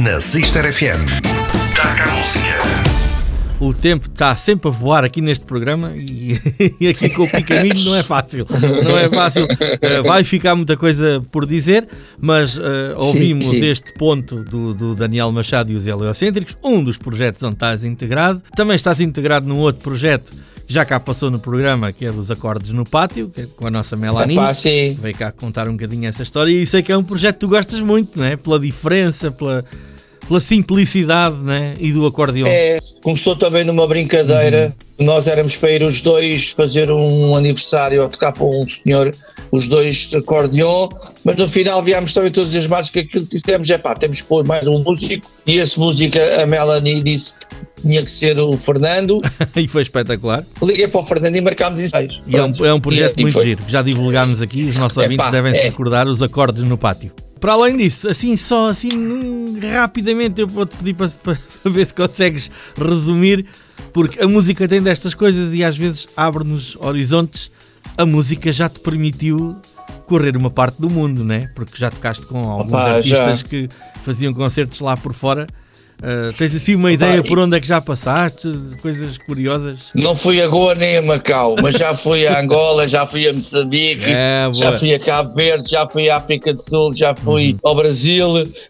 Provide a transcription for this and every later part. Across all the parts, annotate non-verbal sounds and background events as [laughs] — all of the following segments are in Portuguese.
na Sister FM. Taca a música. O tempo está sempre a voar aqui neste programa e, [laughs] e aqui com o Picamilho não é fácil. Não é fácil. Uh, vai ficar muita coisa por dizer, mas uh, ouvimos sim, sim. este ponto do, do, Daniel Machado e os Heliocêntricos, um dos projetos onde estás integrado. Também estás integrado num outro projeto que já cá passou no programa, que é dos acordes no pátio, é com a nossa Melanie. Epá, Veio cá contar um bocadinho essa história e sei que é um projeto que tu gostas muito, não é? Pela diferença, pela pela simplicidade né? e do acordeão. É, começou também numa brincadeira. Uhum. Nós éramos para ir os dois fazer um aniversário a tocar para um senhor, os dois de acordeão, mas no final viemos também todos as marcas que aquilo que dissemos é pá, temos que pôr mais um músico e esse músico, a Melanie disse tinha que ser o Fernando. [laughs] e foi espetacular. Liguei para o Fernando e marcámos ensaios. E é um, é um projeto e, muito giro, já divulgámos aqui, os nossos ouvintes devem se é. recordar os acordes no pátio. Para além disso, assim só assim rapidamente eu vou-te pedir para, para, ver se consegues resumir, porque a música tem destas coisas e às vezes abre-nos horizontes. A música já te permitiu correr uma parte do mundo, né? Porque já tocaste com alguns Opa, artistas já. que faziam concertos lá por fora Uh, tens assim uma ideia por onde é que já passaste? Coisas curiosas? Não fui a Goa nem a Macau, mas já fui a Angola, já fui a Moçambique, é, já fui a Cabo Verde, já fui à África do Sul, já fui uhum. ao Brasil,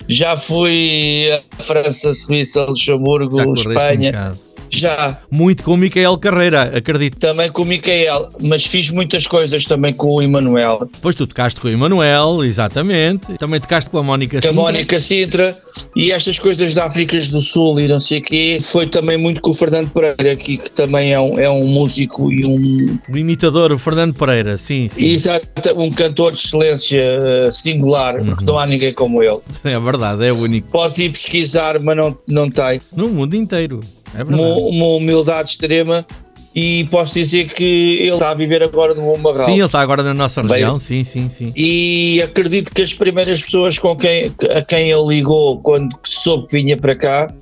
já fui a França, Suíça, Luxemburgo, Espanha. Um já. Muito com o Micael Carreira, acredito. Também com o Micael, mas fiz muitas coisas também com o Emanuel. Pois tu tocaste com o Emanuel, exatamente. Também tocaste com a Mónica Sintra. Com a Mónica Sintra. E estas coisas da África do Sul e não sei o quê, foi também muito com o Fernando Pereira aqui, que também é um, é um músico e um... O imitador, o Fernando Pereira, sim. sim. Exato, um cantor de excelência eh, singular, uhum. porque não há ninguém como ele. É verdade, é único. Pode ir pesquisar, mas não, não tem. No mundo inteiro. É uma, uma, humildade extrema e posso dizer que ele está a viver agora no Marral. Sim, ele está agora na nossa região, Bem, sim, sim, sim. E acredito que as primeiras pessoas com quem, a quem ele ligou quando soube que vinha para cá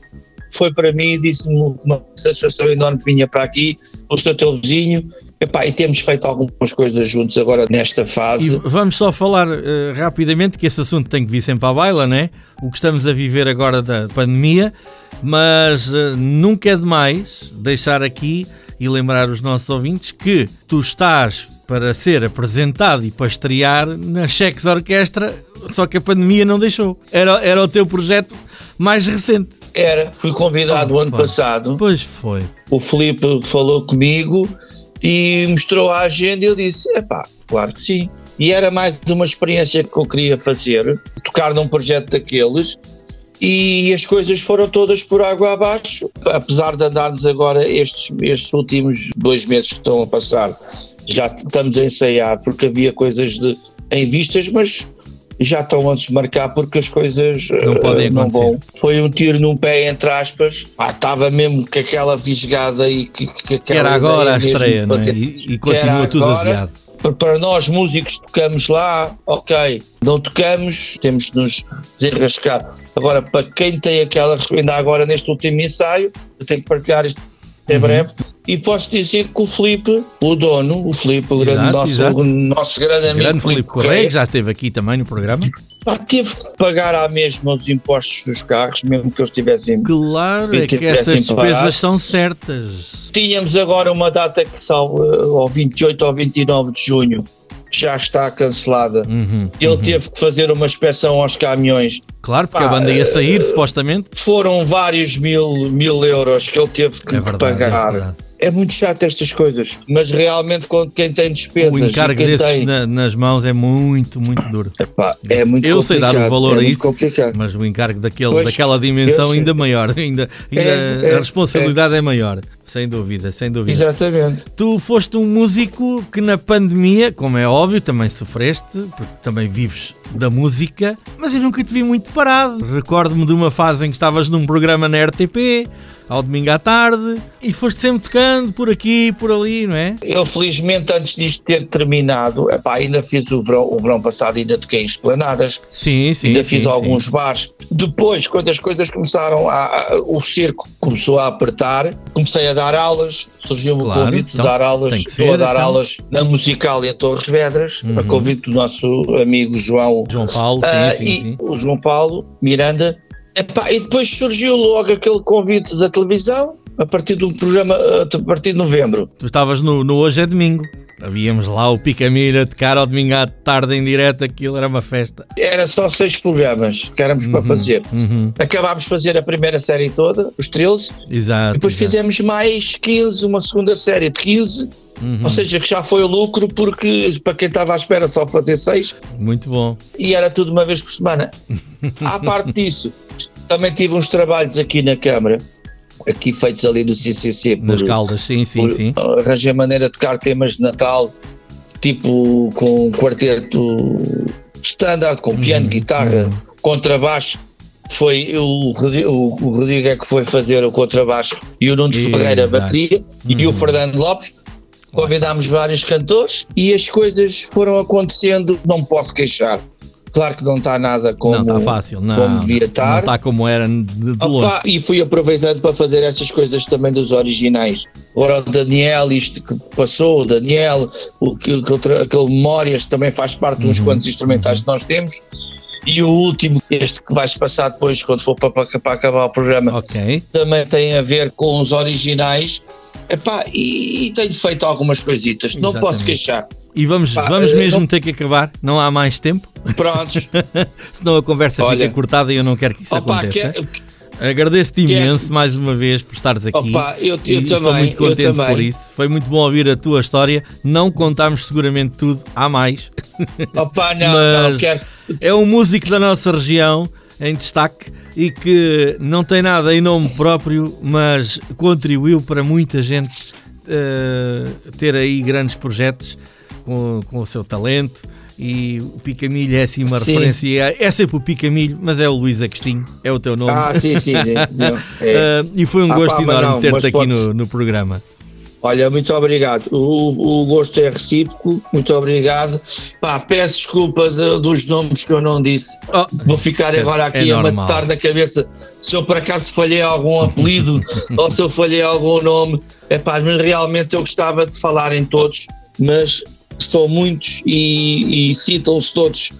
foi para mim e disse-me uma satisfação enorme que vinha para aqui, o seu teu vizinho, Epá, e temos feito algumas coisas juntos agora nesta fase. E vamos só falar uh, rapidamente que esse assunto tem que vir sempre à baila, né? O que estamos a viver agora da pandemia, mas uh, nunca é demais deixar aqui e lembrar os nossos ouvintes que tu estás para ser apresentado e para estrear na Cheques Orquestra, só que a pandemia não deixou. Era, era o teu projeto mais recente. Era, fui convidado o ano passado. Pois foi. O Felipe falou comigo e mostrou a agenda e eu disse: é pá, claro que sim. E era mais uma experiência que eu queria fazer, tocar num projeto daqueles, e as coisas foram todas por água abaixo, apesar de andarmos agora estes, estes últimos dois meses que estão a passar, já estamos a ensaiar porque havia coisas de, em vistas, mas já estão antes de marcar porque as coisas não, uh, não vão. Foi um tiro num pé, entre aspas. Ah, estava mesmo com aquela visgada e que, que, que era agora a estreia, é? E, e continua tudo agora, adiado. Para nós músicos tocamos lá, ok, não tocamos, temos de nos desenrascar. Agora, para quem tem aquela, ainda agora neste último ensaio, eu tenho que partilhar isto em uhum. breve. E posso dizer que o Felipe, o dono, o Felipe, o, grande, nosso, exato. o nosso grande amigo grande Felipe Correia, que já esteve aqui também no programa. Teve que pagar à mesma os impostos dos carros, mesmo que eles tivessem. Claro, é que essas despesas são certas. Tínhamos agora uma data que salvo ao 28 ou 29 de junho já está cancelada. Uhum, Ele uhum. teve que fazer uma inspeção aos caminhões. Claro, porque Pá, a banda ia sair, uh, supostamente. Foram vários mil, mil euros que ele teve que é verdade, pagar. É é muito chato estas coisas, mas realmente quando quem tem despesas. O encargo desses tem... na, nas mãos é muito, muito duro. Epá, é muito eu sei dar o valor é a isso, complicado. mas o encargo daquele, pois, daquela dimensão ainda maior, [laughs] ainda, ainda é, a responsabilidade é, é maior. Sem dúvida, sem dúvida. Exatamente. Tu foste um músico que na pandemia, como é óbvio, também sofreste, porque também vives da música, mas eu nunca te vi muito parado. Recordo-me de uma fase em que estavas num programa na RTP, ao domingo à tarde, e foste sempre tocando por aqui, por ali, não é? Eu, felizmente, antes disto ter terminado, epá, ainda fiz o verão, o verão passado, ainda toquei em esplanadas, sim, sim, ainda fiz sim, alguns sim. bares. Depois, quando as coisas começaram a, a, o circo começou a apertar, comecei a dar aulas, surgiu-me claro, o convite então, de dar aulas, estou a dar então. aulas na musical em Torres Vedras, uhum. a convite do nosso amigo João, João Paulo, uh, sim, sim, sim. o João Paulo Miranda, Epá, e depois surgiu logo aquele convite da televisão, a partir do programa, a partir de novembro. Tu estavas no, no Hoje é Domingo. Havíamos lá o Picamilha de cara ao domingo à tarde em direto, aquilo era uma festa. Era só seis programas que éramos para fazer. Uhum. Acabámos de fazer a primeira série toda, os 13, Exato. depois exato. fizemos mais 15, uma segunda série de 15, Uhum. ou seja, que já foi o lucro, porque para quem estava à espera só fazer seis, Muito bom. e era tudo uma vez por semana. [laughs] À parte disso, também tive uns trabalhos aqui na Câmara, aqui feitos ali do CCC. Nas caldas, sim, sim, por- sim. Arranjei maneira de tocar temas de Natal, tipo com quarteto standard, com piano, Uhum, guitarra, contrabaixo. Foi o, o, o Rodrigo é que foi fazer o contrabaixo e o Nuno. Ferreira a bateria e Uhum. o Fernando Lopes. Convidámos vários cantores e as coisas foram acontecendo. Não posso queixar. Claro que não está nada como, não está fácil, não. como devia Não estar. está como era de, de longe. Opa, e fui aproveitando para fazer essas coisas também dos originais. Ora, o Daniel, isto que passou, o Daniel, o, que- aquele, aquele Memórias também faz parte de Uhum. uns quantos instrumentais que nós temos. E o último, este que vais passar depois, quando for para, para- para acabar o programa, Ok. também tem a ver com os originais. Epá, e, e tenho feito algumas coisitas, não Exatamente. posso queixar. E vamos, Pá, vamos eh, mesmo não- ter que acabar, não há mais tempo, Prontos. [laughs] senão a conversa Olha. fica cortada e eu não quero que isso Opa, aconteça. que- Agradeço-te que é- imenso mais uma vez por estares aqui. Opa, eu- eu E Estou também, muito contente também. por isso. Foi muito bom ouvir a tua história. Não contámos seguramente tudo, há mais. [laughs] opa, não, Mas não, quero. é um músico da nossa região em destaque e que não tem nada em nome próprio, mas contribuiu para muita gente eh, ter aí grandes projetos com, com o seu talento. E o Picamilho é assim uma Sim. referência. É sempre o Picamilho, mas é o Luís Agostinho, é o teu nome. Ah, sim, sim. é. Ah, [laughs] e foi um Ah, gosto pá, enorme ter-te aqui podes- no, no programa. Olha, muito obrigado. O, o gosto é recíproco, muito obrigado. Pá, peço desculpa de- dos nomes que eu não disse. Oh, Vou ficar é- agora é aqui a normal. matar na cabeça se eu por acaso falhei algum apelido [laughs] ou se eu falhei algum nome. É pá, mas realmente eu gostava de falar em todos, mas são muitos e, e citam-se todos.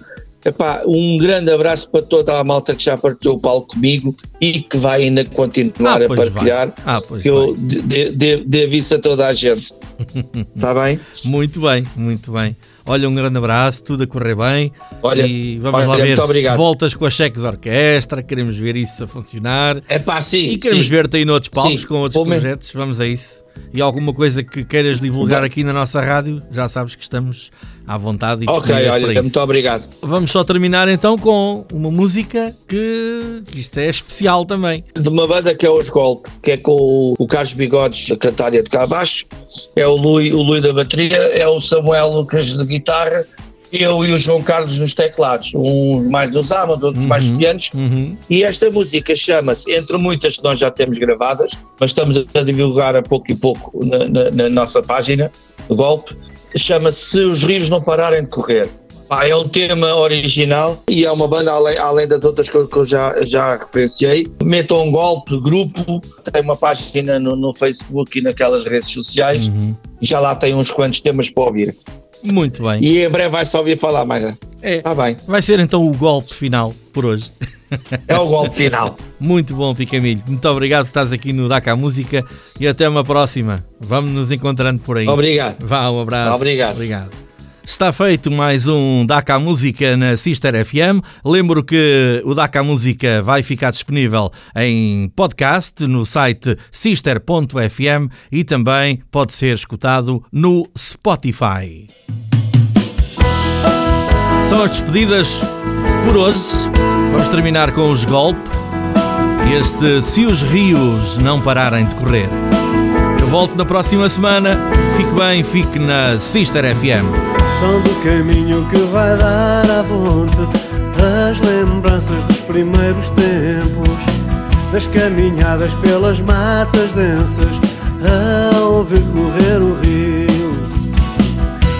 Epá, um grande abraço para toda a malta que já partilhou o palco comigo e que vai ainda continuar Ah, a partilhar. Ah, eu de- de- de- devo isso a toda a gente. Está [laughs] bem? Muito bem, muito bem. Olha, um grande abraço, tudo a correr bem. Olha, e vamos olha, lá ver obrigado. voltas com as cheques orquestra, queremos ver isso a funcionar. É pá, sim. E queremos ver-te aí noutros palcos Sim, com outros projetos, vamos a isso. E alguma coisa que queiras divulgar aqui na nossa rádio, já sabes que estamos à vontade e Ok, olha, isso. muito obrigado. Vamos só terminar então com uma música que, que isto é especial também. De uma banda que é os Golpe, que é com o, Carlos Bigodes, a cantar e a tocar baixo, é o Lui, o Lui da bateria, é o Samuel Lucas de guitarra, eu e o João Carlos nos teclados, uns mais dos Amado, outros mais pianos. Uhum. E esta música chama-se, entre muitas que nós já temos gravadas, mas estamos a divulgar a pouco e pouco na, na- na nossa página, o Golpe, chama-se Se os Rios Não Pararem de Correr. Pá, é um tema original e é uma banda, além, além das outras que eu, que eu já, já referenciei. Metam um golpe, grupo, tem uma página no, no Facebook e naquelas redes sociais. Uhum. Já lá tem uns quantos temas para ouvir. Muito bem. E em breve vai-se ouvir falar mais. É, Está bem, vai ser então o golpe final por hoje. é o golpe final. [laughs] Muito bom, Picamilho. Muito obrigado por estás aqui no DACA Música e até uma próxima. Vamos nos encontrando por aí. Obrigado. Vá, um abraço. Obrigado. Obrigado. Está feito mais um DACA Música na Sister FM. Lembro que o DACA Música vai ficar disponível em podcast no site sister.fm e também pode ser escutado no Spotify. São as despedidas por hoje. Vamos terminar com os golpe. Este Se os Rios Não Pararem de Correr. Volto na próxima semana. Fique bem, fique na Sister FM. Som do caminho que vai dar à volta As lembranças dos primeiros tempos Das caminhadas pelas matas densas A ouvir correr o rio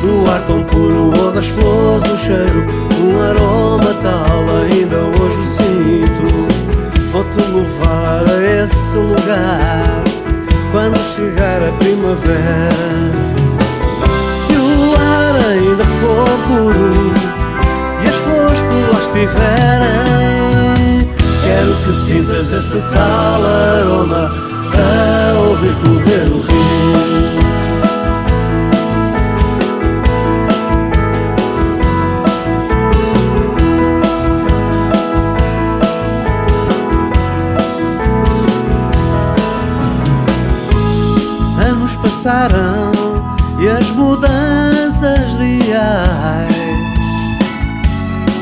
Do ar tão puro ou das flores o cheiro Um aroma tal ainda hoje sinto Vou-te levar a esse lugar Quando chegar a primavera se o ar ainda for puro e as flores por lá estiverem, Quero que sintas esse tal aroma a ouvir correr o rio. Anos passaram e as mudanças reais.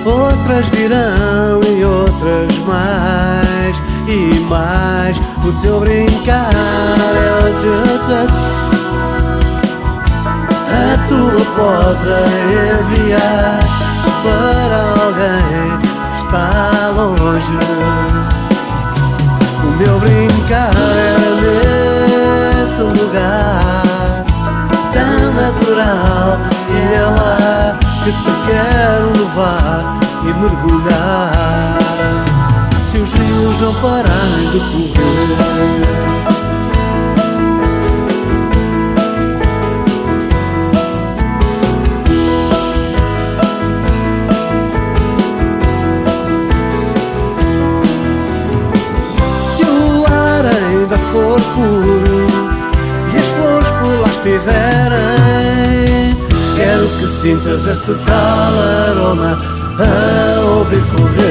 Outras virão e outras mais E mais O teu brincar é o teu touch. A tua posa enviar Para alguém que está longe. O meu brincar é nesse lugar Tão natural. E é lá que te quero levar e mergulhar. Se os rios não pararem de correr sintas esse tal aroma A ouvir correr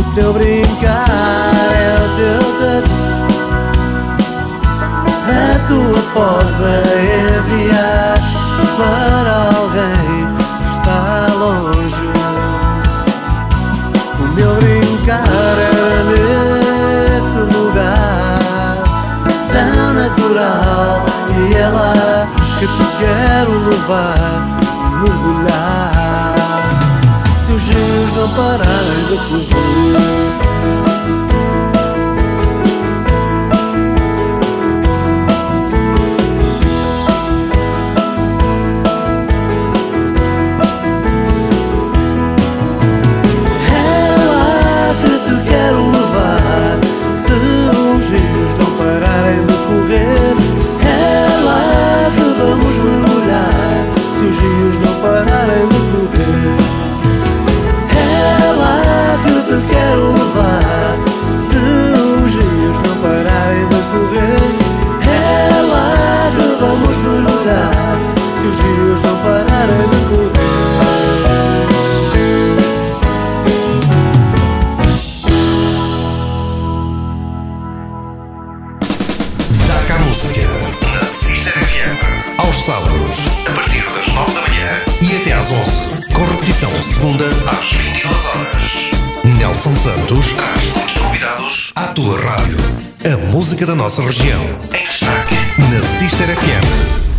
O teu brincar é o teu touch A tua posa enviar Para alguém que está longe. O meu brincar era nesse lugar Tão natural E é lá que te quero levar mergulhar Rios não pararem de correr Santos traz muitos convidados à tua rádio. A música da nossa região. Em destaque na Sister FM.